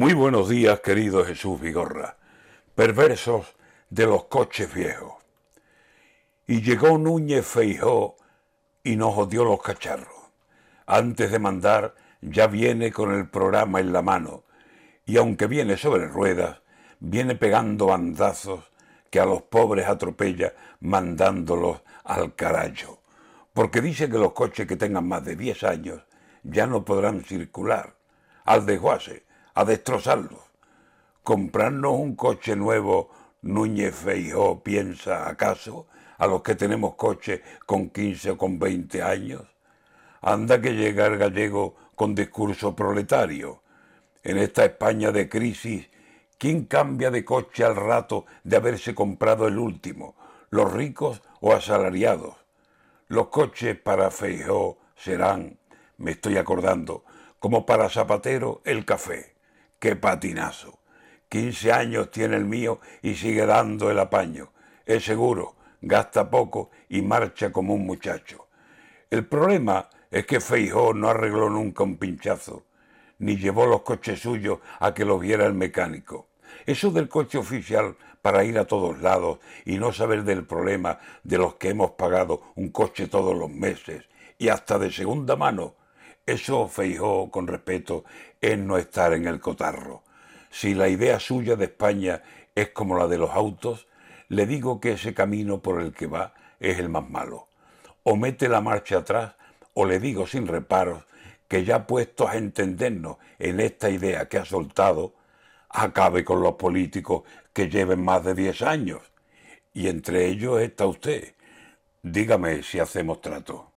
Muy buenos días, querido Jesús Vigorra, perversos de los coches viejos. Y llegó Núñez Feijó y nos odió los cacharros. Antes de mandar, ya viene con el programa en la mano, y aunque viene sobre ruedas, viene pegando bandazos que a los pobres atropella mandándolos al carajo. Porque dice que los coches que tengan más de 10 años ya no podrán circular. Al desguace a destrozarlos. ¿Comprarnos un coche nuevo, Núñez Feijó piensa acaso, a los que tenemos coche con 15 o con 20 años? Anda que llega el gallego con discurso proletario. En esta España de crisis, ¿quién cambia de coche al rato de haberse comprado el último? ¿Los ricos o asalariados? Los coches para Feijó serán, me estoy acordando, como para Zapatero el café qué patinazo. 15 años tiene el mío y sigue dando el apaño. Es seguro, gasta poco y marcha como un muchacho. El problema es que Feijó no arregló nunca un pinchazo, ni llevó los coches suyos a que los viera el mecánico. Eso del coche oficial para ir a todos lados y no saber del problema de los que hemos pagado un coche todos los meses y hasta de segunda mano eso, Feijó, con respeto, es no estar en el cotarro. Si la idea suya de España es como la de los autos, le digo que ese camino por el que va es el más malo. O mete la marcha atrás, o le digo sin reparos que ya puestos a entendernos en esta idea que ha soltado, acabe con los políticos que lleven más de diez años. Y entre ellos está usted. Dígame si hacemos trato.